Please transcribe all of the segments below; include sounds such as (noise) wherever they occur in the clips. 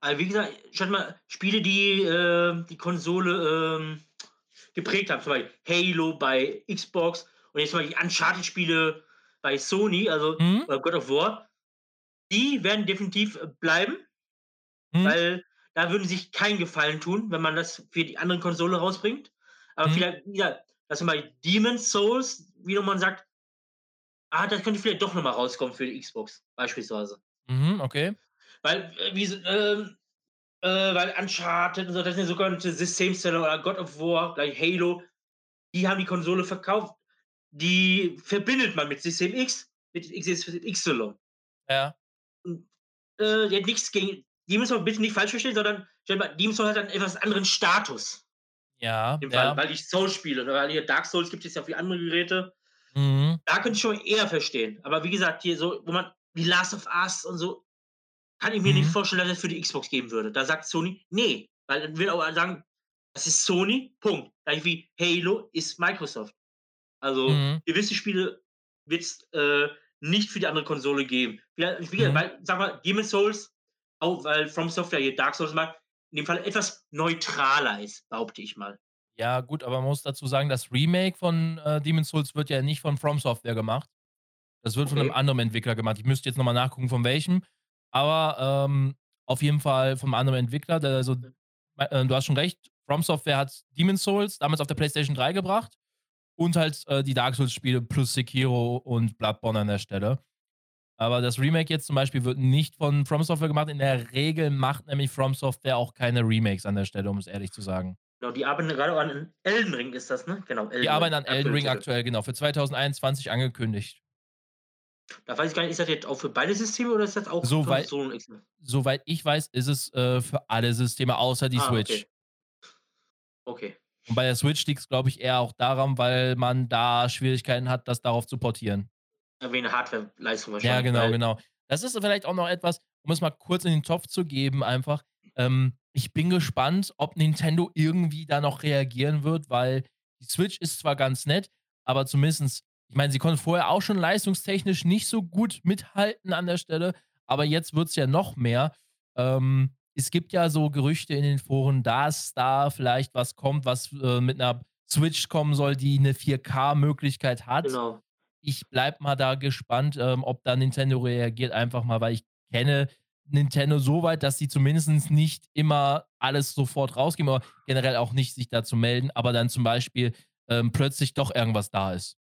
Also, wie gesagt, schon mal Spiele, die, äh, die Konsole, ähm, geprägt haben, zum Beispiel Halo bei Xbox und jetzt mal die Uncharted-Spiele bei Sony, also Mhm. God of War, die werden definitiv, äh, bleiben, Mhm. weil da würden sich keinen Gefallen tun, wenn man das für die andere Konsole rausbringt. Aber Mhm. vielleicht, ja, dass man bei Demon's Souls wieder man sagt ah, das könnte vielleicht doch noch mal rauskommen für die Xbox beispielsweise. Mhm, okay. Weil, äh, wie s ähm, äh, weil Uncharted und so, das sind ja sogenannte Systemseller oder God of War, gleich Halo, die haben die Konsole verkauft. Die verbindet man mit System X, mit XY. Ja. Hm, äh, ja, nichts gegen die müssen wir bitte nicht falsch verstehen, sondern stell mal, Demon's Souls hat einen etwas anderen Status. Ja, Fall, ja. weil ich Souls spiele, ne, weil hier Dark Souls gibt es ja für andere Geräte. Mhm. Da könnte ich schon eher verstehen. Aber wie gesagt, hier so, wo man wie Last of Us und so, kann ich mir nicht Mhm. vorstellen, dass es für die Xbox geben würde. Da sagt Sony: „Ne“, weil dann will auch sagen: „Das ist Sony, Punkt.“ Gleich wie Halo ist Microsoft. Also, Mhm. gewisse Spiele wird's, äh, nicht für die andere Konsole geben. Gesagt, Mhm. weil, sage mal, Demon's Souls, auch weil From Software hier Dark Souls macht, in dem Fall etwas neutraler ist, behaupte ich mal. Ja, gut, aber man muss dazu sagen, das Remake von, äh, Demon's Souls wird ja nicht von From Software gemacht. Das wird von 'nem Okay. anderen Entwickler gemacht. Ich müsste jetzt noch mal nachgucken, von welchem, aber, ähm, auf jeden Fall vom anderen Entwickler, der so Hm. äh, du hast schon recht, From Software hat Demon's Souls damals auf der PlayStation 3 gebracht und halt, äh, die Dark Souls-Spiele plus Sekiro und Bloodborne an der Stelle. Aber das Remake jetzt zum Beispiel wird nicht von From Software gemacht. In der Regel macht nämlich From Software auch keine Remakes an der Stelle, um es ehrlich zu sagen. Genau, die arbeiten gerade an Elden Ring ist das, ne? Genau, Die Elden arbeiten Ring, an Elden Ring aktuell, genau, für 2021 angekündigt. Da weiß ich gar nicht, ist das jetzt auch für beide Systeme oder ist das auch Soweit Konsolen exklusiv? soweit ich weiß, ist es, äh, für alle Systeme außer die Ah, Switch. okay. Okay. Und bei der Switch liegt's, glaube ich, eher auch daran, weil man da Schwierigkeiten hat, das darauf zu portieren. Ja, wegen Hardwareleistung Ja, wahrscheinlich, genau, weil genau. Das ist vielleicht auch noch etwas, um es mal kurz in den Topf zu geben einfach. Ähm, ich bin gespannt, ob Nintendo irgendwie da noch reagieren wird, weil die Switch ist zwar ganz nett, aber zumindestens ich meine, sie konnten vorher auch schon leistungstechnisch nicht so gut mithalten an der Stelle, aber jetzt wird's ja noch mehr. Ähm, es gibt ja so Gerüchte in den Foren, dass da vielleicht was kommt, was, äh, mit 'ner Switch kommen soll, die 'ne 4K-Möglichkeit hat. Genau. Ich bleibe mal da gespannt, ähm, ob da Nintendo reagiert, einfach mal, weil ich kenne Nintendo so weit, dass sie zumindest nicht immer alles sofort rausgeben, aber generell auch nicht sich dazu melden, aber dann zum Beispiel, ähm, plötzlich doch irgendwas da ist.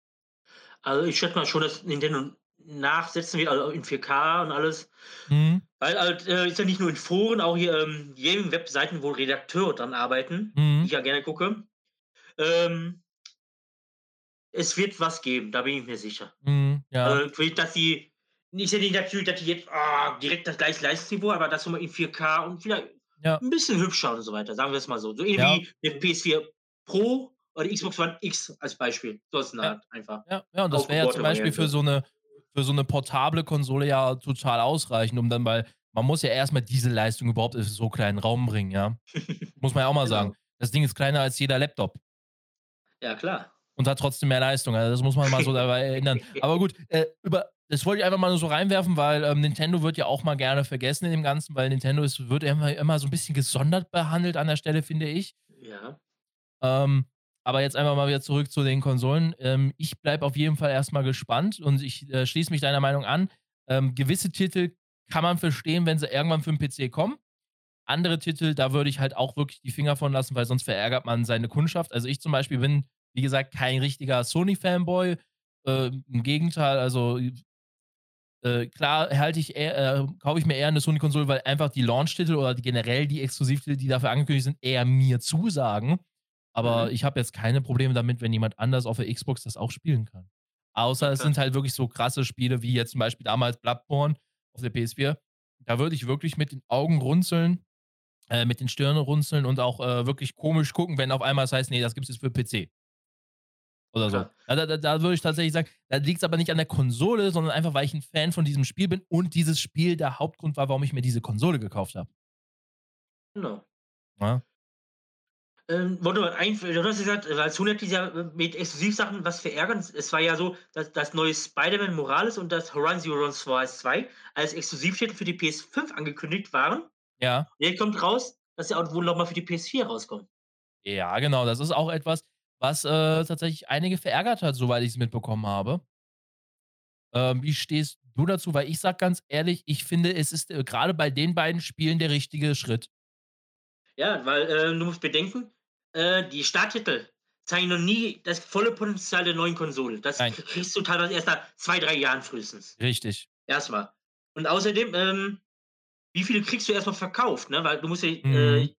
Also, ich schätze mal schon, dass Nintendo nachsetzen wird, also in 4K und alles. Mhm. Weil halt, äh, ist ja nicht nur in Foren, auch hier, ähm, Gaming-Webseiten, wo Redakteure dran arbeiten, die Mhm. ich ja gerne gucke. Ähm es wird was geben, da bin ich mir sicher. Mhm, ja. Äh, dass die nicht ja nicht natürlich, dass die jetzt, ah, direkt das gleiche Leistungsniveau, aber das nochmal in 4K und vielleicht Ja. 'n bisschen hübscher und so weiter, sagen wir es mal so. So Ja. ähnlich wie 'ne PS4 Pro oder Xbox One X als Beispiel. So der Ja. Art einfach. Ja, ja, und das wäre ja zum Beispiel für so 'ne für so 'ne portable Konsole ja total ausreichend, um dann weil man muss ja erst mal diese Leistung überhaupt in so kleinen Raum bringen, ja? (laughs) Muss man ja auch mal sagen. Genau. Das Ding ist kleiner als jeder Laptop. Ja, klar. Und hat trotzdem mehr Leistung. Also, das muss man mal so dabei (laughs) erinnern. Aber gut, äh, über das wollte ich einfach mal nur so reinwerfen, weil, ähm, Nintendo wird ja auch mal gerne vergessen in dem Ganzen, weil Nintendo ist wird immer immer so 'n bisschen gesondert behandelt an der Stelle, finde ich. Ja. Ähm, aber jetzt einfach mal wieder zurück zu den Konsolen. Ähm, ich bleibe auf jeden Fall erst mal gespannt und ich, äh, schließe mich deiner Meinung an. Ähm, gewisse Titel kann man verstehen, wenn sie irgendwann für 'n PC kommen. Andere Titel, da würde ich halt auch wirklich die Finger von lassen, weil sonst verärgert man seine Kundschaft. Also, ich zum Beispiel bin, wie gesagt, kein richtiger Sony-Fanboy. Ähm, im Gegenteil, also, äh, klar halte ich eher äh, kaufe ich mir eher 'ne Sony-Konsole, weil einfach die Launchtitel oder die generell die Exklusivtitel, die dafür angekündigt sind, eher mir zusagen. Aber Mhm. ich habe jetzt keine Probleme damit, wenn jemand anders auf der Xbox das auch spielen kann. Außer Ja, es sind halt wirklich so krasse Spiele wie jetzt zum Beispiel damals Bloodborne auf der PS4. Da würde ich wirklich mit den Augen runzeln äh, mit den Stirn runzeln und auch, äh, wirklich komisch gucken, wenn auf einmal es heißt: „Ne, das gibt's jetzt für PC.“ Oder so. Klar. Da da da würde ich tatsächlich sagen, da liegt's aber nicht an der Konsole, sondern einfach, weil ich 'n Fan von diesem Spiel bin und dieses Spiel der Hauptgrund war, warum ich mir diese Konsole gekauft habe. Genau. Ja. Ähm, du hast gesagt, weil Sony hat Jahr, äh, mit Exklusivsachen was verärgert. Es war ja so, dass das neue Spider-Man Morales und das Horizon Zero Dawn 2 als Exklusivtitel für die PS5 angekündigt waren. Ja. Jetzt kommt raus, dass er auch wohl noch mal für die PS4 rauskommt. Ja, genau. Das ist auch etwas, was, äh, tatsächlich einige verärgert hat, soweit ich's mitbekommen habe. Ähm, wie stehst du dazu? Weil ich sage ganz ehrlich, ich finde, es ist, äh, grade bei den beiden Spielen der richtige Schritt. Ja, weil, äh, du musst bedenken, äh, die Starttitel zeigen noch nie das volle Potenzial der neuen Konsole. Das Nein. kriegst du teilweise erst nach 2, 3 Jahren frühestens. Richtig. Erst mal. Und außerdem, ähm, wie viele kriegst du erst mal verkauft, ne? Weil du musst ja, Mhm. äh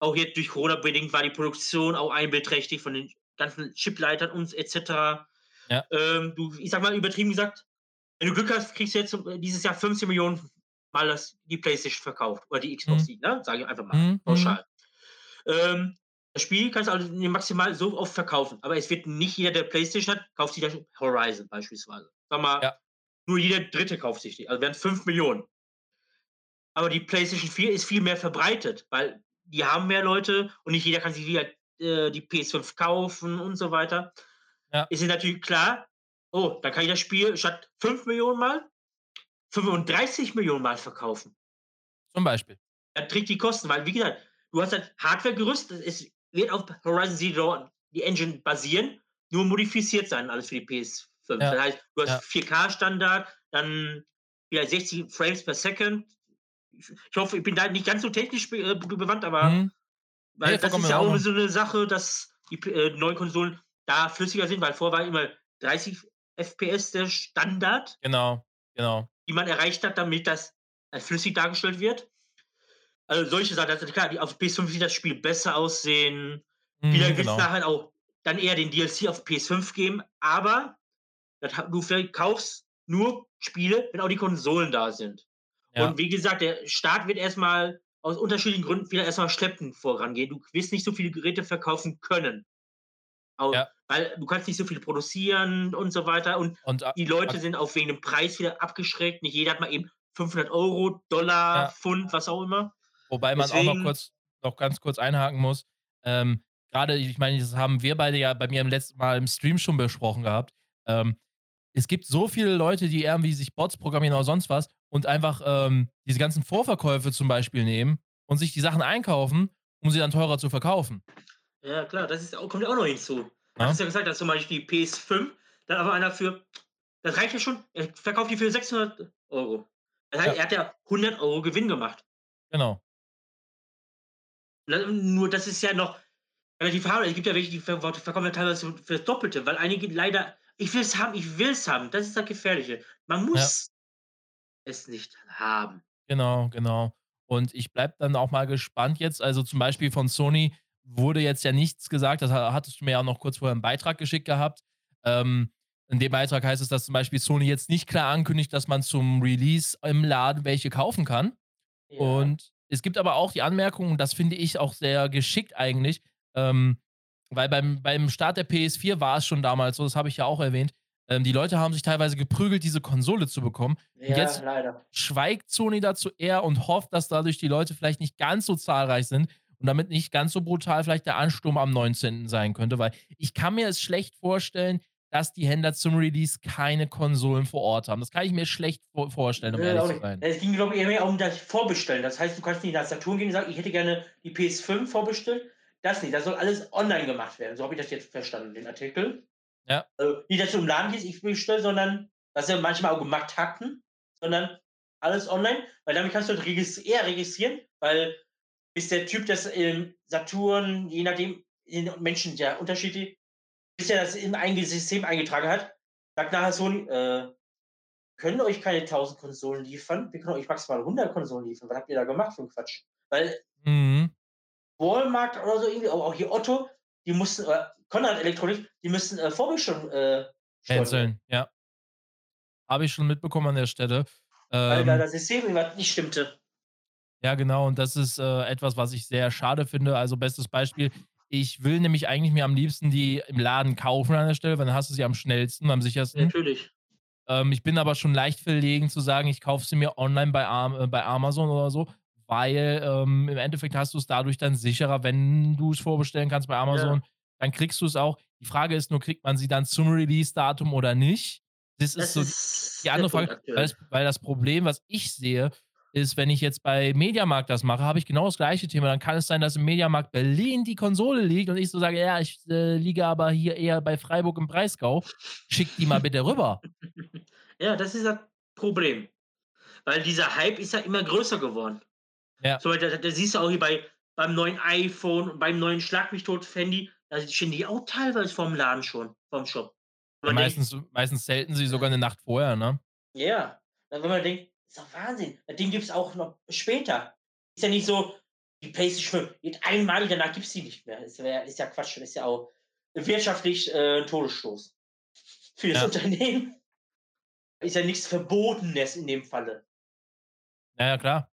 auch jetzt durch Corona bedingt war die Produktion auch einbeträchtigt von den ganzen Chipleitern und et cetera. Ja. Ähm, du ich sage mal übertrieben gesagt, wenn du Glück hast, kriegst du jetzt äh, dieses Jahr 15.000.000 Mal das die PlayStation verkauft oder die Xbox, Mhm. ne? Sage ich einfach mal Mhm, mhm. pauschal. Ähm, das Spiel kannst du also maximal so oft verkaufen, aber es wird nicht jeder, der PlayStation hat, kauft sich das Horizon beispielsweise. Sage mal, Ja. nur jeder Dritte kauft sich die, also wären's 5.000.000. Aber die PlayStation 4 ist viel mehr verbreitet, weil die haben mehr Leute und nicht jeder kann sich wieder, äh, die PS5 kaufen und so weiter. Ja. Ist natürlich klar: „Oh, dann kann ich das Spiel statt 5.000.000 Mal 35.000.000 Mal verkaufen.“ Zum Beispiel. Das trägt die Kosten, weil wie gesagt, du hast halt Hardwaregerüst, es wird auf Horizon Zero die Engine basieren, nur modifiziert sein, alles für die PS5. Ja, Das heißt, du hast ja. 4K-Standard, dann vielleicht 60 Frames per Second. Ich ich hoffe, ich bin da nicht ganz so technisch be äh, bewandt, aber Mhm. weil Ne, das ist ja auch so 'ne Sache, dass die äh, neuen Konsolen da flüssiger sind, weil vorher war immer 30 FPS der Standard, Genau, genau. die man erreicht hat, damit das als flüssig dargestellt wird. Also, solche Sachen, also klar, die auf PS5 wird das Spiel besser aussehen. Mhm, wird's genau. nachher auch dann eher den DLC auf PS5 geben, aber das du verkaufst nur Spiele, wenn auch die Konsolen da sind. Ja. Und wie gesagt, der Start wird erst mal aus unterschiedlichen Gründen wieder erst mal schleppend vorangehen. Du wirst nicht so viele Geräte verkaufen können. Au Ja. weil du kannst nicht so viel produzieren und so weiter und Und a die Leute sind auch wegen dem Preis wieder abgeschreckt. Nicht jeder hat mal eben 500 €, Dollar, Ja. Pfund, was auch immer. Wobei man auch noch Deswegen kurz noch ganz kurz einhaken muss. Ähm, grade ich meine, das haben wir beide ja bei mir im letzten Mal im Stream schon besprochen gehabt. Ähm, es gibt so viele Leute, die irgendwie sich Bots programmieren oder sonst was und einfach, ähm, diese ganzen Vorverkäufe zum Beispiel nehmen und sich die Sachen einkaufen, um sie dann teurer zu verkaufen. Ja klar, das ist kommt ja auch noch hinzu. Du hast ja gesagt, dass zum Beispiel die PS5, da aber einer für das reicht ja schon, er verkauft die für 600 €. Das heißt, Ja. er hat ja 100 € Gewinn gemacht. Genau. Nur das ist ja noch relativ harmlos. Es gibt ja welche, die ver verkaufen ja teilweise für das Doppelte, weil einige leider ich will's haben, ich will's haben. Das ist das Gefährliche. Man Ja. muss es nicht haben. Genau, genau. Und ich bleibe dann auch mal gespannt jetzt. Also, zum Beispiel von Sony wurde jetzt ja nichts gesagt. Das ha hattest du mir ja noch kurz vorher im Beitrag geschickt gehabt. Ähm, in dem Beitrag heißt es, dass zum Beispiel Sony jetzt nicht klar ankündigt, dass man zum Release im Laden welche kaufen kann. Ja. Und es gibt aber auch die Anmerkung, und das finde ich auch sehr geschickt eigentlich, ähm, weil beim beim Start der PS4 war es schon damals so, das habe ich ja auch erwähnt, ähm, die Leute haben sich teilweise geprügelt, diese Konsole zu bekommen. Und Ja, jetzt leider. schweigt Sony dazu eher und hofft, dass dadurch die Leute vielleicht nicht ganz so zahlreich sind und damit nicht ganz so brutal vielleicht der Ansturm am 19. sein könnte, weil ich kann mir es schlecht vorstellen, dass die Händler zum Release keine Konsolen vor Ort haben. Das kann ich mir schlecht vor vorstellen, um Nö, ehrlich zu sein. Es ging, glaube ich, eher mehr um das Vorbestellen. Das heißt, du kannst nicht nach Saturn gehen und sagen: „Ich hätte gerne die PS5 vorbestellt.“ Das nicht. Das soll alles online gemacht werden. So habe ich das jetzt verstanden, den Artikel. Ja. Also, nicht, dass du im Laden gehst, ich bestelle, sondern was sie manchmal auch gemacht hatten, sondern alles online, weil damit kannst du regis eher registrieren, weil bis der Typ das im Saturn, je nachdem, sind Menschen ja unterschiedlich, bis er das in ein System eingetragen hat, sagt nachher Sony: „Äh, können euch keine 1.000 Konsolen liefern. Wir können euch maximal 100 Konsolen liefern. Was habt ihr da gemacht für 'n Quatsch?“ Weil Mhm. Walmart oder so irgendwie, aber auch hier Otto, die mussten oder Konrad Elektronik, die müssen, äh, Vorbestellungen, äh. Canceln, ja. Habe ich schon mitbekommen an der Stelle. Weil da Ähm das System irgendwas nicht stimmte. Ja, genau. Und das ist, äh, etwas, was ich sehr schade finde. Also, bestes Beispiel, ich will nämlich eigentlich mir am liebsten die im Laden kaufen an der Stelle, weil dann hast du sie am schnellsten, am sichersten. Natürlich. Ähm, ich bin aber schon leicht verlegen zu sagen, ich kaufe sie mir online bei Am äh, bei Amazon oder so, weil, ähm, im Endeffekt hast du's dadurch dann sicherer, wenn du's vorbestellen kannst bei Amazon, Ja. dann kriegst du's auch. Die Frage ist nur, kriegt man sie dann zum Release-Datum oder nicht? Das ist Das so ist die der andere Frage, weil das weil das Problem, was ich sehe, ist, wenn ich jetzt bei Mediamarkt das mache, habe ich genau das gleiche Thema. Dann kann es sein, dass im Mediamarkt Berlin die Konsole liegt und ich so sage, ja, ich äh, liege aber hier eher bei Freiburg im Breisgau. Schickt die mal bitte rüber. (laughs) Ja, das ist das Problem. Weil dieser Hype ist ja immer größer geworden. Ja. So, da, da siehst du auch hier bei, beim neuen iPhone, beim neuen Schlag mich tot Handy, da stehen die auch teilweise vom Laden schon, vom Shop. Ja, meistens, denkt, meistens selten sie sogar eine Nacht vorher, ne? Ja. Wenn man denkt, ist doch Wahnsinn. Das Ding gibt es auch noch später. Ist ja nicht so, die PlayStation 5 geht einmal, danach gibt es die nicht mehr. Das wär, ist ja Quatsch. Das ist ja auch wirtschaftlich äh, ein Todesstoß. Für das ja. Unternehmen (laughs) ist ja nichts Verbotenes in dem Falle. Ja, ja klar.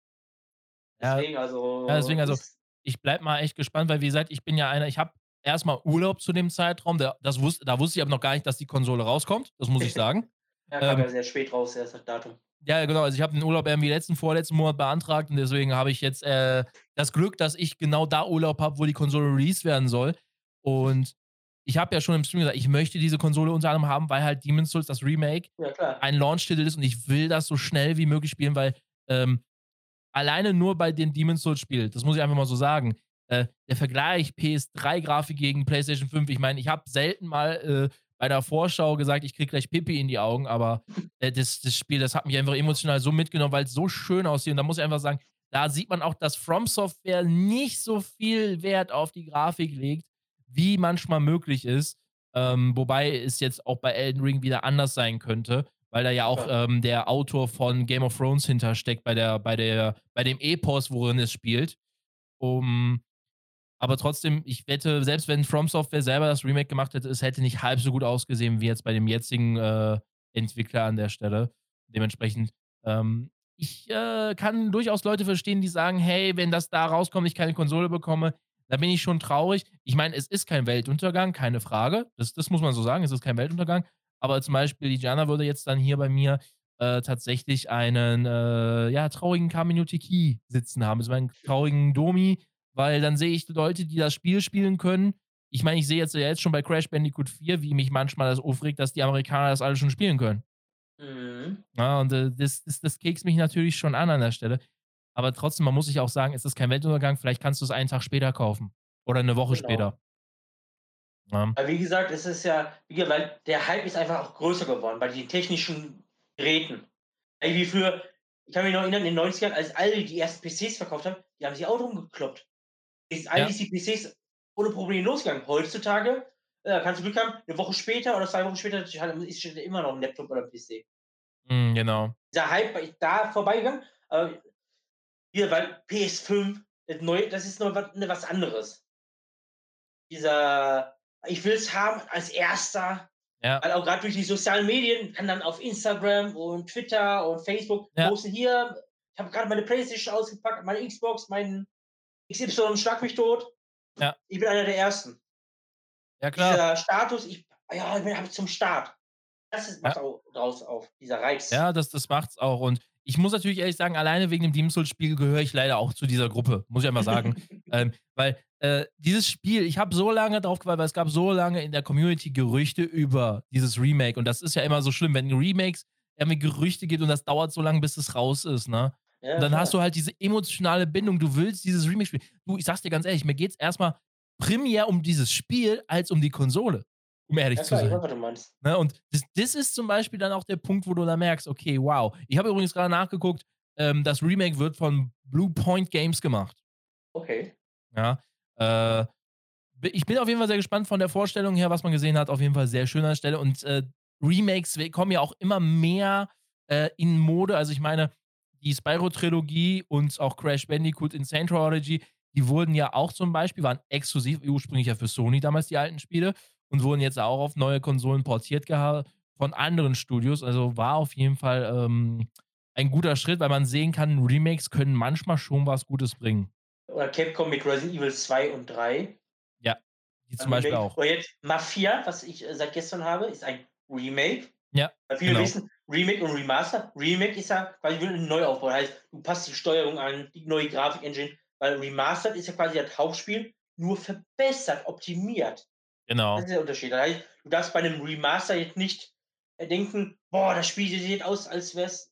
Deswegen, ja, also. Ja, deswegen, also, ich bleib mal echt gespannt, weil, wie gesagt, ich bin ja einer, ich habe erstmal Urlaub zu dem Zeitraum. Der, das wusste, da wusste ich aber noch gar nicht, dass die Konsole rauskommt. Das muss ich (laughs) sagen. ja, kam ähm, ja sehr spät raus, erst das Datum. Ja, genau. Also ich habe den Urlaub irgendwie letzten, vorletzten Monat beantragt und deswegen habe ich jetzt äh, das Glück, dass ich genau da Urlaub habe, wo die Konsole released werden soll. Und ich habe ja schon im Stream gesagt, ich möchte diese Konsole unter anderem haben, weil halt Demon's Souls, das Remake, ja, ein Launch-Titel ist und ich will das so schnell wie möglich spielen, weil ähm, alleine nur bei den Demon's Souls-Spielen, das muss ich einfach mal so sagen, äh, der Vergleich PS3-Grafik gegen PlayStation 5, ich meine, ich habe selten mal äh, bei der Vorschau gesagt, ich kriege gleich Pipi in die Augen, aber äh, das, das Spiel, das hat mich einfach emotional so mitgenommen, weil es so schön aussieht. Und da muss ich einfach sagen, da sieht man auch, dass From Software nicht so viel Wert auf die Grafik legt, wie manchmal möglich ist. Ähm, wobei es jetzt auch bei Elden Ring wieder anders sein könnte, weil da ja auch ähm, der Autor von Game of Thrones hintersteckt bei der, bei der, bei dem Epos, worin es spielt. Um, aber trotzdem, ich wette, selbst wenn From Software selber das Remake gemacht hätte, es hätte nicht halb so gut ausgesehen wie jetzt bei dem jetzigen äh, Entwickler an der Stelle. Dementsprechend, ähm, ich äh, kann durchaus Leute verstehen, die sagen, hey, wenn das da rauskommt, ich keine Konsole bekomme, da bin ich schon traurig. Ich meine, es ist kein Weltuntergang, keine Frage. Das, das muss man so sagen, es ist kein Weltuntergang. Aber zum Beispiel, die Jana würde jetzt dann hier bei mir äh, tatsächlich einen äh, ja, traurigen Community Key sitzen haben. Also einen traurigen Domi, weil dann sehe ich Leute, die das Spiel spielen können. Ich meine, ich sehe jetzt, jetzt schon bei Crash Bandicoot 4, wie mich manchmal das aufregt, dass die Amerikaner das alle schon spielen können. Mhm. Ja, und äh, das, das, das kekst mich natürlich schon an an der Stelle. Aber trotzdem, man muss sich auch sagen, ist kein Weltuntergang, vielleicht kannst du es einen Tag später kaufen. Oder eine Woche genau. später. Ja. Aber wie gesagt, es ist ja, weil der Hype ist einfach auch größer geworden bei den technischen Geräten. Wie früher, ich kann mich noch erinnern, in den 90ern, als alle die ersten PCs verkauft haben, die haben sich auch rumgekloppt. Ist all ja. die PCs ohne Probleme losgegangen. Heutzutage äh, kannst du Glück haben, eine Woche später oder zwei Wochen später ist immer noch ein Laptop oder ein PC. Mm, genau. Dieser Hype ist da vorbeigegangen, aber hier, weil PS5, das, neue, das ist noch was, ne, was anderes. Dieser, ich will es haben als erster. Ja. Weil auch gerade durch die sozialen Medien kann dann auf Instagram und Twitter und Facebook ja. posten hier, ich habe gerade meine Playstation ausgepackt, meine Xbox, mein XY schlag mich tot. Ja. Ich bin einer der Ersten. Ja, klar. Dieser Status, ich, ja, ich bin zum Start. Das ist, macht ja. auch draus auf, dieser Reiz. Ja, das, das macht's auch. Und ich muss natürlich ehrlich sagen, alleine wegen dem Demon's Souls-Spiel gehöre ich leider auch zu dieser Gruppe, muss ich einfach sagen. (laughs) ähm, weil äh, dieses Spiel, ich habe so lange drauf gewartet, weil es gab so lange in der Community Gerüchte über dieses Remake. Und das ist ja immer so schlimm, wenn Remakes irgendwie Gerüchte gibt und das dauert so lange, bis es raus ist, ne? Ja, und dann klar. hast du halt diese emotionale Bindung. Du willst dieses Remake spielen. Du, ich sag's dir ganz ehrlich, mir geht's erstmal primär um dieses Spiel als um die Konsole um ehrlich ja, zu sein. Weiß, was Ne? Und das, das, ist zum Beispiel dann auch der Punkt, wo du da merkst, okay, wow. Ich habe übrigens gerade nachgeguckt, ähm, das Remake wird von Blue Point Games gemacht. Okay. Ja. Äh, ich bin auf jeden Fall sehr gespannt von der Vorstellung her, was man gesehen hat. Auf jeden Fall sehr schön an der Stelle. Und äh, Remakes kommen ja auch immer mehr äh, in Mode. Also ich meine, die Spyro-Trilogie und auch Crash Bandicoot Insane Trilogy, die wurden ja auch zum Beispiel, waren exklusiv, ursprünglich ja für Sony damals die alten Spiele und wurden jetzt auch auf neue Konsolen portiert von anderen Studios. Also war auf jeden Fall ähm, ein guter Schritt, weil man sehen kann, Remakes können manchmal schon was Gutes bringen. Oder Capcom mit Resident Evil 2 und 3. Ja, die zum Beispiel auch. Oder jetzt Mafia, was ich äh, seit gestern habe, ist ein Remake. Ja. Weil viele genau. wissen, Remake und Remaster. Remake ist ja quasi ein Neuaufbau. Das heißt, du passt die Steuerung an, die neue Grafik-Engine, weil Remastered ist ja quasi das Hauptspiel, nur verbessert, optimiert. Genau. Das ist der Unterschied. Du darfst bei einem Remaster jetzt nicht äh, denken, boah, das Spiel sieht aus, als wäre es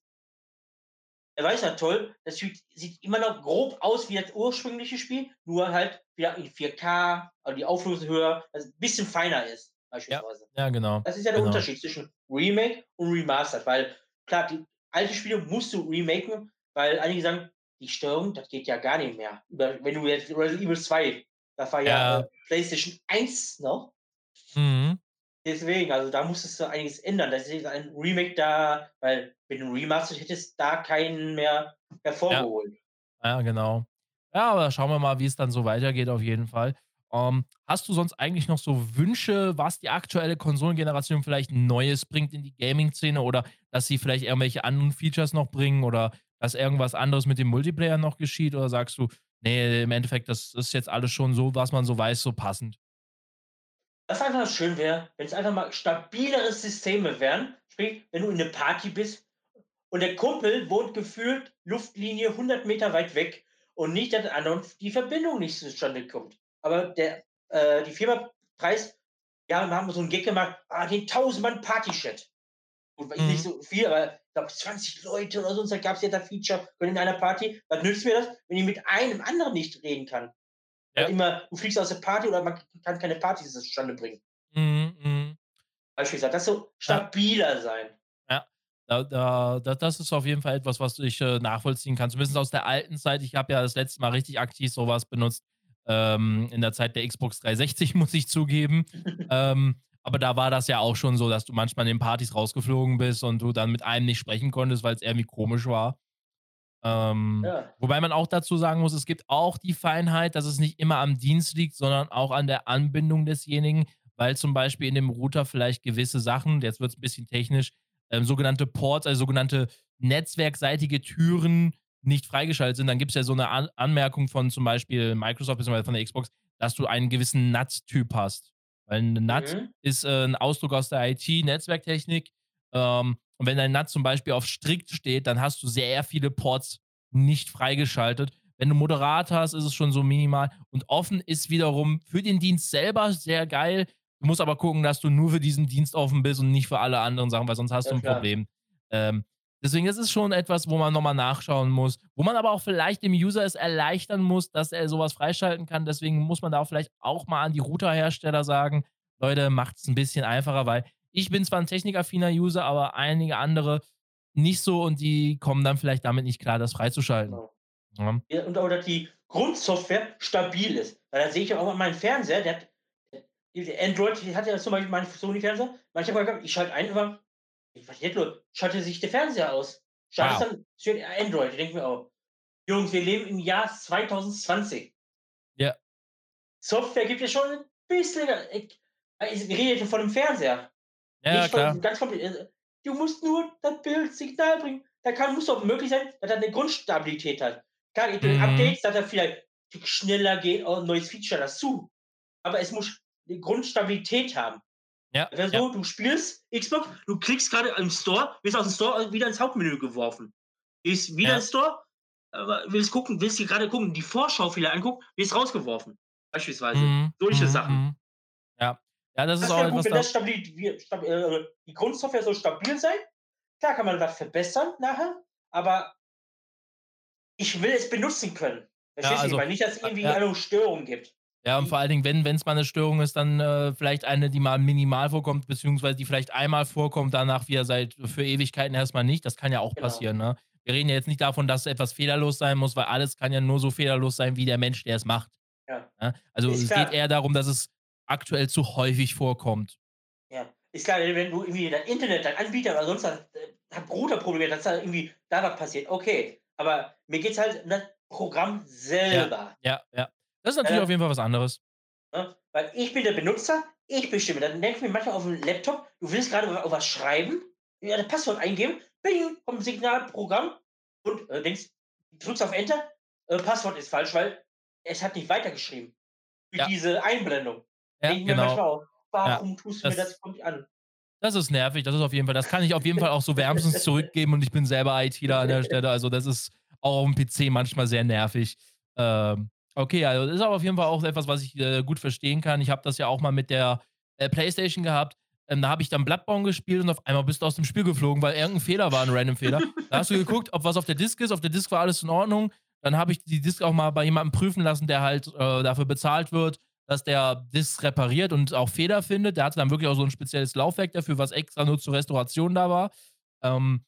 er weiß ja toll, das sieht, sieht immer noch grob aus wie das ursprüngliche Spiel, nur halt wieder in 4K, also die Auflösung höher, also ein bisschen feiner ist, beispielsweise. Ja, ja genau. Das ist ja der genau. Unterschied zwischen Remake und Remastered, weil klar, die alte Spiele musst du remaken, weil einige sagen, die Steuerung, das geht ja gar nicht mehr. Wenn du jetzt Resident Evil 2, das war ja, Ja. Äh, PlayStation 1 noch, Mhm. Deswegen, also da musstest du einiges ändern. Deswegen ist ein Remake da, weil mit einem Remaster hättest da keinen mehr hervorgeholt. Ja, genau. Ja, aber schauen wir mal, wie es dann so weitergeht auf jeden Fall. Ähm, hast du sonst eigentlich noch so Wünsche, was die aktuelle Konsolengeneration vielleicht Neues bringt in die Gaming-Szene oder dass sie vielleicht irgendwelche anderen Features noch bringen oder dass irgendwas anderes mit dem Multiplayer noch geschieht oder sagst du, nee, im Endeffekt, das ist jetzt alles schon so, was man so weiß, so passend? Was einfach schön wäre, wenn es einfach mal stabilere Systeme wären. Sprich, wenn du in eine Party bist und der Kumpel wohnt gefühlt Luftlinie 100 Meter weit weg und nicht, dass die Verbindung nicht zustande kommt. Aber der, äh, die Firma Preis, ja, wir haben so einen Gag gemacht, ah, den 1000 Mann Party-Chat. War Mhm. nicht so viel, aber ich glaube 20 Leute oder sonst, da gab es ja das Feature in einer Party. Was nützt mir das, wenn ich mit einem anderen nicht reden kann? Ja. Weil immer, du fliegst aus der Party oder man kann keine Party zustande bringen. Mhm, mhm. Beispielsweise, das so stabiler sein. Da, da, da, das ist auf jeden Fall etwas, was ich äh, nachvollziehen kann. Zumindest aus der alten Zeit. Ich habe ja das letzte Mal richtig aktiv sowas benutzt. Ähm, in der Zeit der Xbox 360, (laughs) muss ich zugeben. ähm, aber da war das ja auch schon so, dass du manchmal in den Partys rausgeflogen bist und du dann mit einem nicht sprechen konntest, weil es irgendwie komisch war. Ähm, Ja. Wobei man auch dazu sagen muss, es gibt auch die Feinheit, dass es nicht immer am Dienst liegt, sondern auch an der Anbindung desjenigen, weil zum Beispiel in dem Router vielleicht gewisse Sachen, jetzt wird es ein bisschen technisch, ähm, sogenannte Ports, also sogenannte netzwerkseitige Türen nicht freigeschaltet sind. Dann gibt es ja so eine An Anmerkung von zum Beispiel Microsoft bzw. von der Xbox, dass du einen gewissen NAT-Typ hast. Weil ein NAT Mhm. ist äh, ein Ausdruck aus der IT, Netzwerktechnik. Ähm, und wenn dein NAT zum Beispiel auf strikt steht, dann hast du sehr viele Ports nicht freigeschaltet. Wenn du moderat hast, ist es schon so minimal. Und offen ist wiederum für den Dienst selber sehr geil. Du musst aber gucken, dass du nur für diesen Dienst offen bist und nicht für alle anderen Sachen, weil sonst hast Ja, du ein klar. Problem. Ähm, deswegen, das ist schon etwas, wo man nochmal nachschauen muss, wo man aber auch vielleicht dem User es erleichtern muss, dass er sowas freischalten kann. Deswegen muss man da auch vielleicht auch mal an die Routerhersteller sagen, Leute, macht es ein bisschen einfacher, weil ich bin zwar ein technikaffiner User, aber einige andere nicht so und die kommen dann vielleicht damit nicht klar, das freizuschalten. Genau. Ja. Ja, und auch, dass die Grundsoftware stabil ist. Weil da sehe ich ja auch meinen Fernseher, der hat der Android, hat ja zum Beispiel meinen Sony-Fernseher. Manchmal gehabt, ich schalte ein, jetzt los? Schaltet sich der Fernseher aus. Schaltet Wow. dann steht Android. Ich denke mir auch, Jungs, wir leben im Jahr 2020. Ja. Software gibt es schon ein bisschen. Ich, ich rede von dem Fernseher. Ja, von klar. ganz kompliziert. Du musst nur das Bildsignal bringen. Da kann, muss doch möglich sein, dass er eine Grundstabilität hat. Klar, ich Mhm. Updates, dass er vielleicht schneller geht, auch ein neues Feature dazu. Aber es muss eine Grundstabilität haben. Ja, Wenn ja. so, du spielst Xbox, du klickst gerade im Store, wirst aus dem Store wieder ins Hauptmenü geworfen. Gehst wieder Ja. ins Store, willst gucken, willst dir gerade gucken, die Vorschau vielleicht angucken, wirst rausgeworfen. Beispielsweise. Mhm, solche mhm, Sachen. mhm. Ja. Ja, das ist Das auch wäre gut, etwas wenn da. das stabil, wie- stab, äh, die Grundsoftware soll stabil sein. Klar kann man was verbessern nachher, aber ich will es benutzen können. Verstehst du? also, ich meine nicht, dass es irgendwie ja. eine Störung gibt. Ja, und vor allen Dingen, wenn es mal eine Störung ist, dann äh, vielleicht eine, die mal minimal vorkommt, beziehungsweise die vielleicht einmal vorkommt, danach wieder seit für Ewigkeiten erstmal nicht. Das kann ja auch Genau. passieren, ne? Wir reden ja jetzt nicht davon, dass etwas fehlerlos sein muss, weil alles kann ja nur so fehlerlos sein, wie der Mensch, der es macht. Ja. Ne? Also Ist es klar. geht eher darum, dass es aktuell zu häufig vorkommt. Ja. Ist klar, wenn du irgendwie dein Internet, dein Anbieter oder sonst was, äh, hat Routerprobleme, dass da irgendwie da was passiert. Okay. Aber mir geht es halt um das Programm selber. Ja, ja. Das ist natürlich Äh, auf jeden Fall was anderes. Ne? Weil ich bin der Benutzer, ich bestimme. Dann denke ich mir manchmal auf dem Laptop, du willst gerade wa- was schreiben, ja, das Passwort eingeben, bing, kommt ein Signalprogramm und äh, denkst, drückst auf Enter, äh, Passwort ist falsch, weil es hat nicht weitergeschrieben. Für Ja. diese Einblendung. Ja, Denk ich mir genau. manchmal auch, warum tust du mir Das- das kommt an? Das ist nervig, das ist auf jeden Fall, das kann ich auf jeden Fall auch so wärmstens (laughs) zurückgeben und ich bin selber ITler an der Stelle, also das ist auch auf dem PC manchmal sehr nervig. Ähm, okay, also das ist aber auf jeden Fall auch etwas, was ich äh, gut verstehen kann. Ich habe das ja auch mal mit der äh, PlayStation gehabt. ähm, da habe ich dann Bloodborne gespielt und auf einmal bist du aus dem Spiel geflogen, weil irgendein Fehler war, ein random Fehler. Da hast du geguckt, ob was auf der Disk ist. Auf der Disk war alles in Ordnung. Dann habe ich die Disk auch mal bei jemandem prüfen lassen, der halt äh, dafür bezahlt wird, dass der Disk repariert und auch Fehler findet. Der hatte dann wirklich auch so ein spezielles Laufwerk dafür, was extra nur zur Restauration da war. Ähm,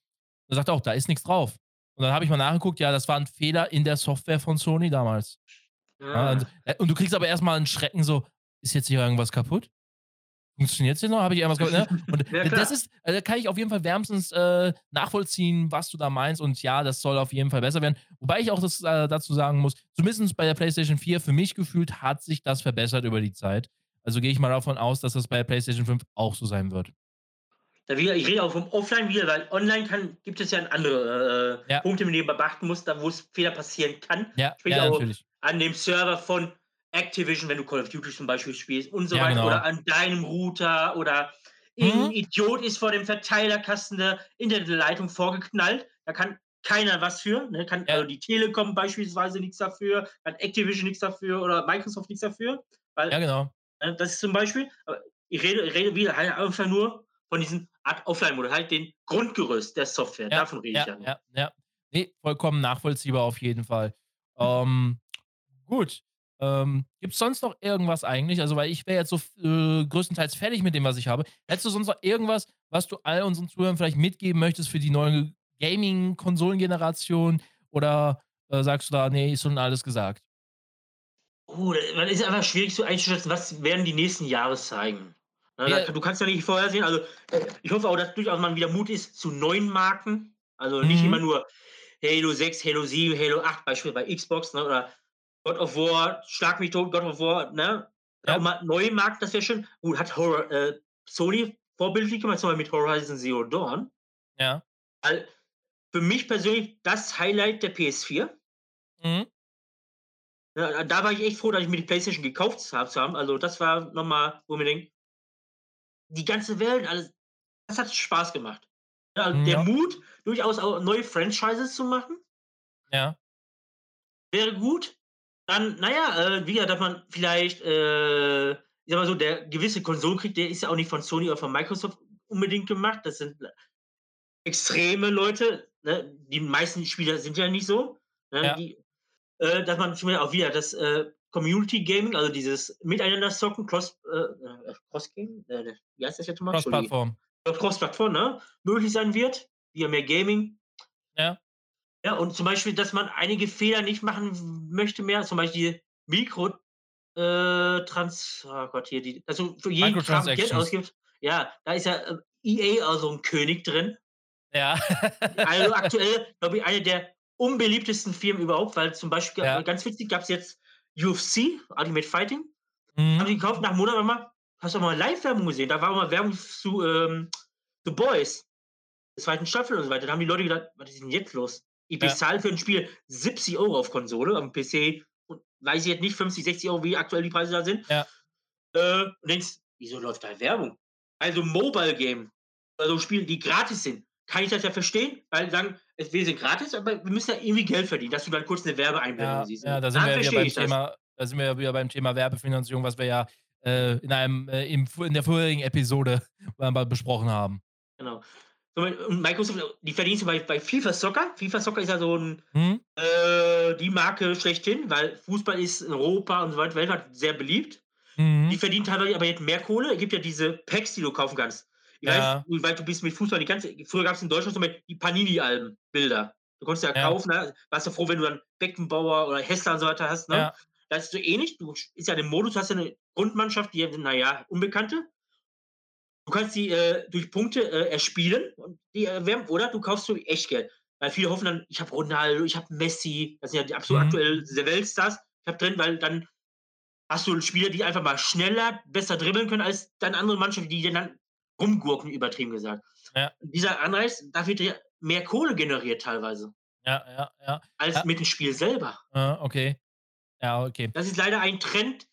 er sagt auch, da ist nichts drauf. Und dann habe ich mal nachgeguckt, ja, das war ein Fehler in der Software von Sony damals. Ja, und, äh, und, du kriegst aber erstmal einen Schrecken so, ist jetzt hier irgendwas kaputt? Funktioniert es hier noch? Habe ich irgendwas kaputt? Ne? (laughs) Und ja, das ist, also kann ich auf jeden Fall wärmstens äh, nachvollziehen, was du da meinst. Und ja, das soll auf jeden Fall besser werden. Wobei ich auch das äh, dazu sagen muss, zumindest bei der PlayStation 4, für mich gefühlt hat sich das verbessert über die Zeit. Also gehe ich mal davon aus, dass das bei der PlayStation 5 auch so sein wird. Da wieder, ich rede auch vom Offline wieder, weil online kann, gibt es ja andere äh, ja. Punkte, mit denen man beachten muss, da wo es Fehler passieren kann. Ja, ja, natürlich. An dem Server von Activision, wenn du Call of Duty zum Beispiel spielst und so ja, weiter. Genau. Oder an deinem Router oder mhm. irgendein Idiot ist vor dem Verteilerkasten der Internetleitung vorgeknallt. Da kann keiner was für. Ne? Kann, ja. Also die Telekom beispielsweise nichts dafür, kann Activision nichts dafür oder Microsoft nichts dafür. Weil, ja, genau. Ne, das ist zum Beispiel, ich rede, ich rede wieder halt einfach nur von diesem Art Offline-Modus, halt den Grundgerüst der Software. Ja, Davon rede ja, ich ja. Ja, ja. Nee, vollkommen nachvollziehbar auf jeden Fall. Ähm, gut. Ähm, Gibt es sonst noch irgendwas eigentlich? Also, weil ich wäre jetzt so äh, größtenteils fertig mit dem, was ich habe. Hättest du sonst noch irgendwas, was du all unseren Zuhörern vielleicht mitgeben möchtest für die neue Gaming-Konsolengeneration? Oder äh, sagst du da, nee, ist schon alles gesagt? Oh, das ist einfach schwierig zu einzuschätzen, was werden die nächsten Jahre zeigen. Ja. Du kannst ja nicht vorhersehen. Also, äh, ich hoffe auch, dass durchaus mal wieder Mut ist zu neuen Marken. Also nicht mhm. immer nur Halo 6, Halo 7, Halo 8, beispielsweise bei Xbox, ne, oder God of War, Schlag mich tot, God of War, ne? Ja. Auch mal neue Marken, das wäre schön. Gut, hat Horror, äh, Sony vorbildlich gemacht, zum Beispiel mit Horizon Zero Dawn. Ja. Weil für mich persönlich das Highlight der PS4. Mhm. Ja, da war ich echt froh, dass ich mir die PlayStation gekauft habe. Also, das war nochmal, wo mir denkt, die ganze Welt, alles, das hat Spaß gemacht. Also ja. Der Mut, durchaus auch neue Franchises zu machen. Ja. Wäre gut. Dann, naja, äh, wie gesagt, dass man vielleicht, äh, ich sag mal so, der gewisse Konsolenkrieg, der ist ja auch nicht von Sony oder von Microsoft unbedingt gemacht. Das sind extreme Leute. Ne? Die meisten Spieler sind ja nicht so. Ne? Ja. Die, äh, dass man zum Beispiel auch wieder das äh, Community Gaming, also dieses Miteinander zocken, Cross, äh, äh Cross Game, äh, wie heißt das jetzt mal? Cross-Plattform. Cross-Plattform, ne? Möglich sein wird, via mehr Gaming. Ja. Ja, und zum Beispiel, dass man einige Fehler nicht machen möchte mehr, zum Beispiel Mikro, äh, Trans, oh Gott, hier, die, also für jeden Kram Geld ausgibt. Ja, da ist ja äh, EA also ein König drin. Ja. also aktuell, glaube ich, eine der unbeliebtesten Firmen überhaupt, weil zum Beispiel, ja. ganz witzig, gab es jetzt UFC, Ultimate Fighting. Mhm. Haben die gekauft nach einem Monat mal, hast du mal Live-Werbung gesehen? Da war mal Werbung zu ähm, The Boys, der zweiten Staffel und so weiter. Da haben die Leute gedacht, was ist denn jetzt los? Ich bezahle ja. für ein Spiel 70 Euro auf Konsole, am PC, und weiß ich jetzt nicht, 50, 60 Euro, wie aktuell die Preise da sind. Ja. Äh, und denkst, wieso läuft da Werbung? Also Mobile Game, also Spiele, die gratis sind, kann ich das ja verstehen, weil sagen, wir sind gratis, aber wir müssen ja irgendwie Geld verdienen, dass du dann kurz eine Werbeeinblendung ja, siehst. Ja, da sind, wir wieder beim Thema, da sind wir ja wieder beim Thema Werbefinanzierung, was wir ja äh, in, einem, äh, im, in der vorherigen Episode (laughs) besprochen haben. Genau. Und Microsoft, die verdienst du bei, bei FIFA Soccer. FIFA Soccer ist ja so ein, hm? äh, die Marke schlechthin, weil Fußball ist in Europa und so weiter weltweit sehr beliebt. Mhm. Die verdienen teilweise aber jetzt mehr Kohle. Es gibt ja diese Packs, die du kaufen kannst. Ja. weiß, weil du bist mit Fußball die ganze. Früher gab es in Deutschland so die Panini-Alben, Bilder. Du konntest ja, ja. kaufen, ne? warst du froh, wenn du dann Beckenbauer oder Hessler und so weiter hast. Ne? Ja. Das ist so ähnlich. Du ist ja der Modus, du hast ja eine Grundmannschaft, die, naja, Unbekannte. Du kannst die äh, durch Punkte äh, erspielen und die erwärmen, oder du kaufst du Echtgeld. Weil viele hoffen dann, ich habe Ronaldo, ich habe Messi, das sind ja die absolut mhm. aktuell der Weltstars. Ich habe drin, weil dann hast du Spieler, die einfach mal schneller, besser dribbeln können als dann andere Mannschaften, die dann rumgurken, übertrieben gesagt. Ja. Dieser Anreiz, da wird ja mehr Kohle generiert teilweise. Ja, ja, ja. Als ja. mit dem Spiel selber. Ja, okay. Ja, okay. Das ist leider ein Trend,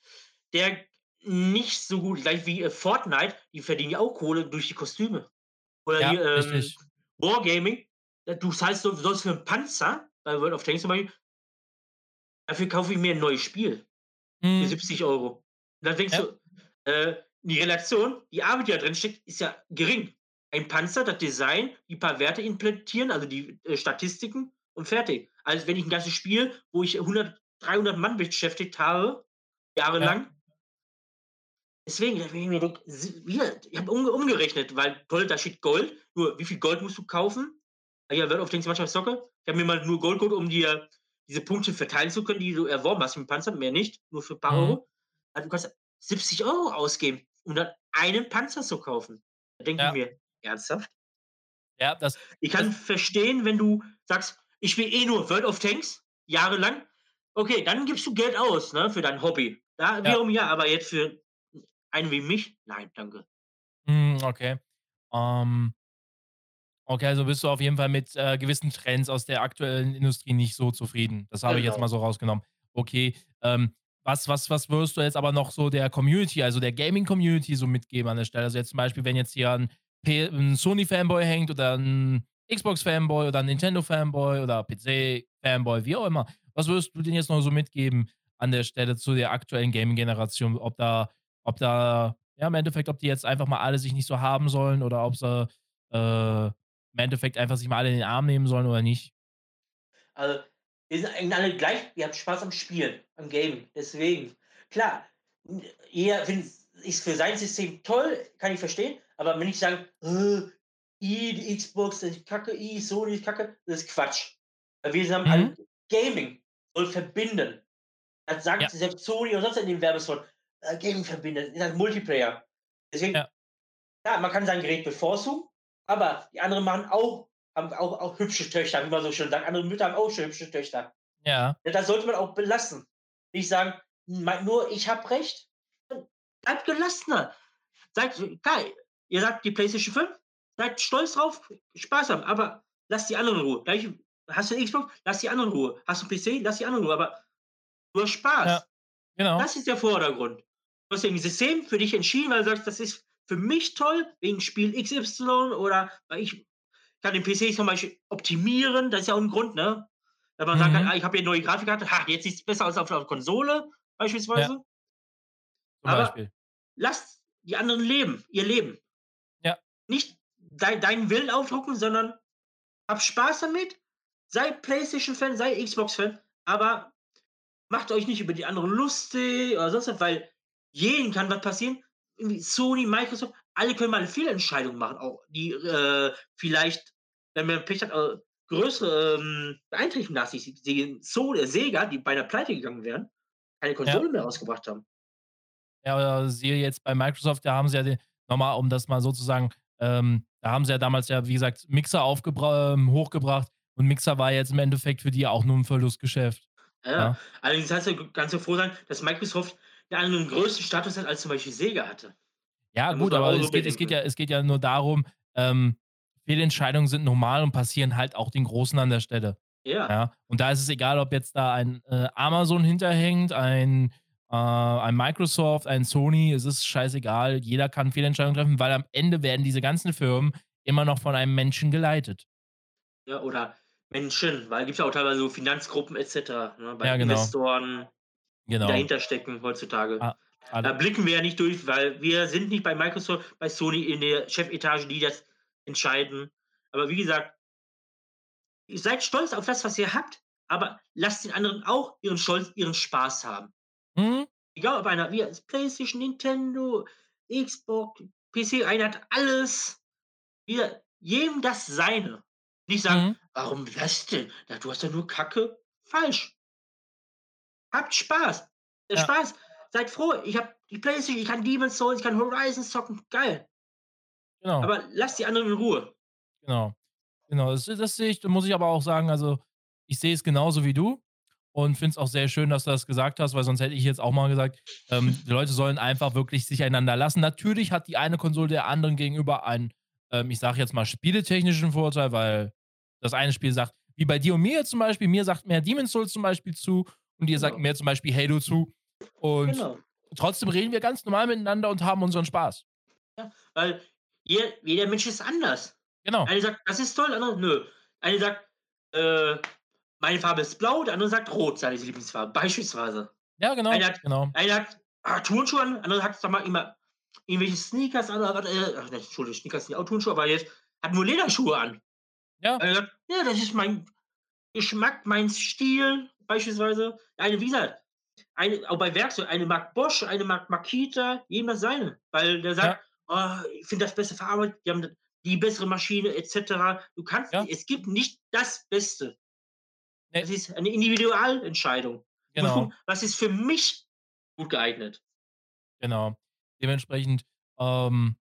der nicht so gut, gleich wie äh, Fortnite, die verdienen ja auch Kohle durch die Kostüme. Oder ja, die, ähm, Wargaming, du zahlst so, sonst für einen Panzer, bei World of Tanks zum Beispiel, dafür kaufe ich mir ein neues Spiel. Mhm. Für 70 Euro. Und dann denkst ja. du, äh, die Relation, die Arbeit, die da drin steckt, ist ja gering. Ein Panzer, das Design, die paar Werte implementieren, also die äh, Statistiken und fertig. Also wenn ich ein ganzes Spiel, wo ich 100, 300 Mann beschäftigt habe, jahrelang, ja. Deswegen, ich habe umgerechnet, weil Gold, da steht Gold. Nur, wie viel Gold musst du kaufen? Ja, wird auf denkst manchmal Socke. Ich habe mir mal nur Gold geholt, um dir diese Punkte verteilen zu können, die du erworben hast mit dem Panzer, mehr nicht, nur für ein paar mhm. Euro. Also du kannst 70 Euro ausgeben, um dann einen Panzer zu kaufen. Da denke ja. ich mir, ernsthaft? Ja, das. Ich kann das, verstehen, wenn du sagst, ich will eh nur World of Tanks, jahrelang. Okay, dann gibst du Geld aus, ne, für dein Hobby. Da ja. wiederum ja, aber jetzt für einen wie mich, nein, danke. Hm, okay. Ähm, okay, also bist du auf jeden Fall mit äh, gewissen Trends aus der aktuellen Industrie nicht so zufrieden. Das habe genau. ich jetzt genau. mal so rausgenommen. Okay, ähm, was, was, was würdest du jetzt aber noch so der Community, also der Gaming-Community so mitgeben an der Stelle? Also jetzt zum Beispiel, wenn jetzt hier ein, ein Sony-Fanboy hängt oder ein Xbox-Fanboy oder ein Nintendo-Fanboy oder PC-Fanboy, wie auch immer. Was würdest du denn jetzt noch so mitgeben an der Stelle zu der aktuellen Gaming-Generation? Ob da ob da, ja, im Endeffekt, ob die jetzt einfach mal alle sich nicht so haben sollen oder ob sie äh, im Endeffekt einfach sich mal alle in den Arm nehmen sollen oder nicht. Also, wir sind eigentlich alle gleich, ihr habt Spaß am Spielen, am Gaming. Deswegen, klar, jeder findet ist für sein System toll, kann ich verstehen, aber wenn ich sage, äh, I, die Xbox, das ist Kacke, I, Sony ist Kacke, das ist Quatsch. Weil wir haben mhm. halt Gaming soll verbinden. Das sagt ja. selbst Sony oder sonst in den Werbespots äh, Gaming verbindet, ist halt Multiplayer. Deswegen, ja. ja. man kann sein Gerät bevorzugen, aber die anderen machen auch, haben auch, auch hübsche Töchter, wie man so schön sagt. Andere Mütter haben auch schon hübsche Töchter. Ja. ja das sollte man auch belassen. Nicht sagen, nur ich habe recht. Bleibt gelassener. Seid geil. Ihr sagt die PlayStation 5, seid stolz drauf, Spaß haben, aber lasst die anderen in Ruhe. Gleich, hast du Xbox, lass die anderen in Ruhe. Hast ein System für dich entschieden, weil du sagst, das ist für mich toll, wegen Spiel XY oder weil ich kann den PC zum Beispiel optimieren, das ist ja auch ein Grund, ne? Wenn man mhm. sagt, ah, ich habe hier neue Grafikkarte, ha, jetzt sieht es besser aus auf der Konsole, beispielsweise. Ja. Aber Beispiel. lasst die anderen leben, ihr Leben. Ja. Nicht de deinen Willen aufdrucken, sondern hab Spaß damit, sei PlayStation-Fan, sei Xbox-Fan, aber macht euch nicht über die anderen lustig oder sonst was, weil jedem kann was passieren. Sony, Microsoft, alle können mal eine Fehlentscheidung machen, auch die äh, vielleicht, wenn man Pech hat, äh, größere ähm, Beeinträchtigungen nach sich sehen. So, der Sega, die beinahe pleite gegangen wären, keine Konsole ja. mehr rausgebracht haben. Ja, aber siehe jetzt bei Microsoft, da haben sie ja den, nochmal, um das mal sozusagen, ähm, da haben sie ja damals ja, wie gesagt, Mixer ähm, hochgebracht und Mixer war jetzt im Endeffekt für die auch nur ein Verlustgeschäft. Ja, ja. allerdings kannst du ganz froh sein, dass Microsoft der einen größeren Status hat, als zum Beispiel Sega hatte. Ja, da gut, aber es geht, es, geht ja, es geht ja nur darum, ähm, Fehlentscheidungen sind normal und passieren halt auch den Großen an der Stelle. Ja. ja? Und da ist es egal, ob jetzt da ein äh, Amazon hinterhängt, ein, äh, ein Microsoft, ein Sony, es ist scheißegal. Jeder kann Fehlentscheidungen treffen, weil am Ende werden diese ganzen Firmen immer noch von einem Menschen geleitet. Ja, oder Menschen, weil es gibt ja auch teilweise so Finanzgruppen etc. Ne, bei ja, genau. Investoren genau. dahinter stecken heutzutage. Ah, da blicken wir ja nicht durch, weil wir sind nicht bei Microsoft, bei Sony in der Chefetage, die das entscheiden. Aber wie gesagt, seid stolz auf das, was ihr habt, aber lasst den anderen auch ihren Stolz, ihren Spaß haben. Mhm. Egal ob einer, wie PlayStation, Nintendo, Xbox, PC, einer hat alles. Wir, jedem das seine. Nicht sagen, mhm. warum das denn? Du hast ja nur Kacke. Falsch. Habt Spaß. Der ja. Spaß. Seid froh. Ich habe die Playstation, ich kann Demon's Souls, ich kann Horizon zocken. Geil. Genau. Aber lasst die anderen in Ruhe. Genau. Genau. Das, das sehe ich, muss ich aber auch sagen, also ich sehe es genauso wie du und finde es auch sehr schön, dass du das gesagt hast, weil sonst hätte ich jetzt auch mal gesagt, ähm, die Leute sollen einfach wirklich sich einander lassen. Natürlich hat die eine Konsole der anderen gegenüber einen, ähm, ich sage jetzt mal, spieletechnischen Vorteil, weil das eine Spiel sagt, wie bei dir und mir zum Beispiel, mir sagt mehr Demon's Souls zum Beispiel zu und ihr genau. sagt mir zum Beispiel Halo zu. Und genau. trotzdem reden wir ganz normal miteinander und haben unseren Spaß. Ja, weil jeder, jeder Mensch ist anders. Genau. Einer sagt, das ist toll, der andere, nö. Einer sagt, äh, meine Farbe ist blau, der andere sagt rot, seine Lieblingsfarbe, beispielsweise. Ja, genau. Einer hat, genau. Einer hat ah, Turnschuhe an, der andere sagt, sag mal immer, irgendwelche Sneakers an, oder, äh, ach, Entschuldigung, Sneakers sind auch Turnschuhe, aber jetzt hat nur Lederschuhe an. Ja. Äh, ja, das ist mein Geschmack, mein Stil, beispielsweise. Eine, wie gesagt, eine, auch bei Werkzeugen, eine mag Bosch, eine mag Makita, jedem das seine. Weil der sagt, ja. oh, ich finde das besser verarbeitet, die haben die bessere Maschine, etc. Du kannst, ja. es gibt nicht das Beste. Nee. Das ist eine Individualentscheidung. Genau. Was ist für mich gut geeignet? Genau. Dementsprechend, ähm,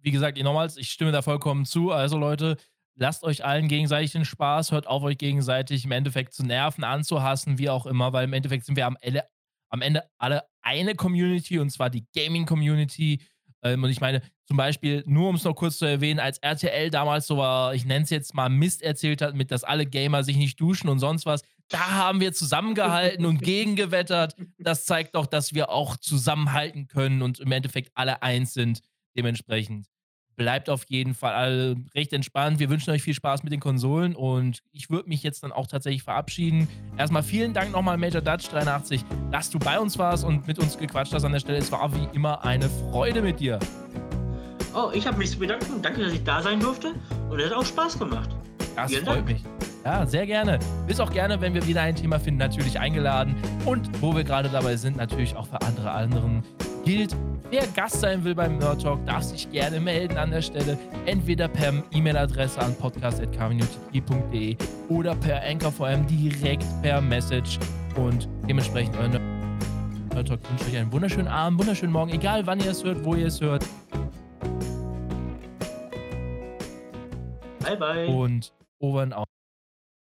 wie gesagt, nochmals, ich stimme da vollkommen zu. Also Leute, lasst euch allen gegenseitig den Spaß, hört auf, euch gegenseitig im Endeffekt zu nerven, anzuhassen, wie auch immer, weil im Endeffekt sind wir am Ende, am Ende alle eine Community und zwar die Gaming-Community. Ähm, und ich meine, zum Beispiel, nur um es noch kurz zu erwähnen, als RTL damals so war, ich nenne es jetzt mal Mist erzählt hat, mit dass alle Gamer sich nicht duschen und sonst was, da haben wir zusammengehalten und (laughs) gegengewettert. Das zeigt doch, dass wir auch zusammenhalten können und im Endeffekt alle eins sind. Dementsprechend bleibt auf jeden Fall alle recht entspannt. Wir wünschen euch viel Spaß mit den Konsolen und ich würde mich jetzt dann auch tatsächlich verabschieden. Erstmal vielen Dank nochmal, Major Dutch 83, dass du bei uns warst und mit uns gequatscht hast an der Stelle. Es war wie immer eine Freude mit dir. Oh, ich habe mich zu bedanken. Danke, dass ich da sein durfte und es hat auch Spaß gemacht. Das vielen freut Dank. mich. Ja, sehr gerne. Bist auch gerne, wenn wir wieder ein Thema finden, natürlich eingeladen. Und wo wir gerade dabei sind, natürlich auch für andere anderen gilt, wer Gast sein will beim Nerd Talk, darf sich gerne melden an der Stelle. Entweder per E-Mail-Adresse an podcast.community.de oder per Anchor vor allem direkt per Message. Und dementsprechend euer Nerd Talk wünsche euch einen wunderschönen Abend, wunderschönen Morgen, egal wann ihr es hört, wo ihr es hört. Bye, bye. Und over and out.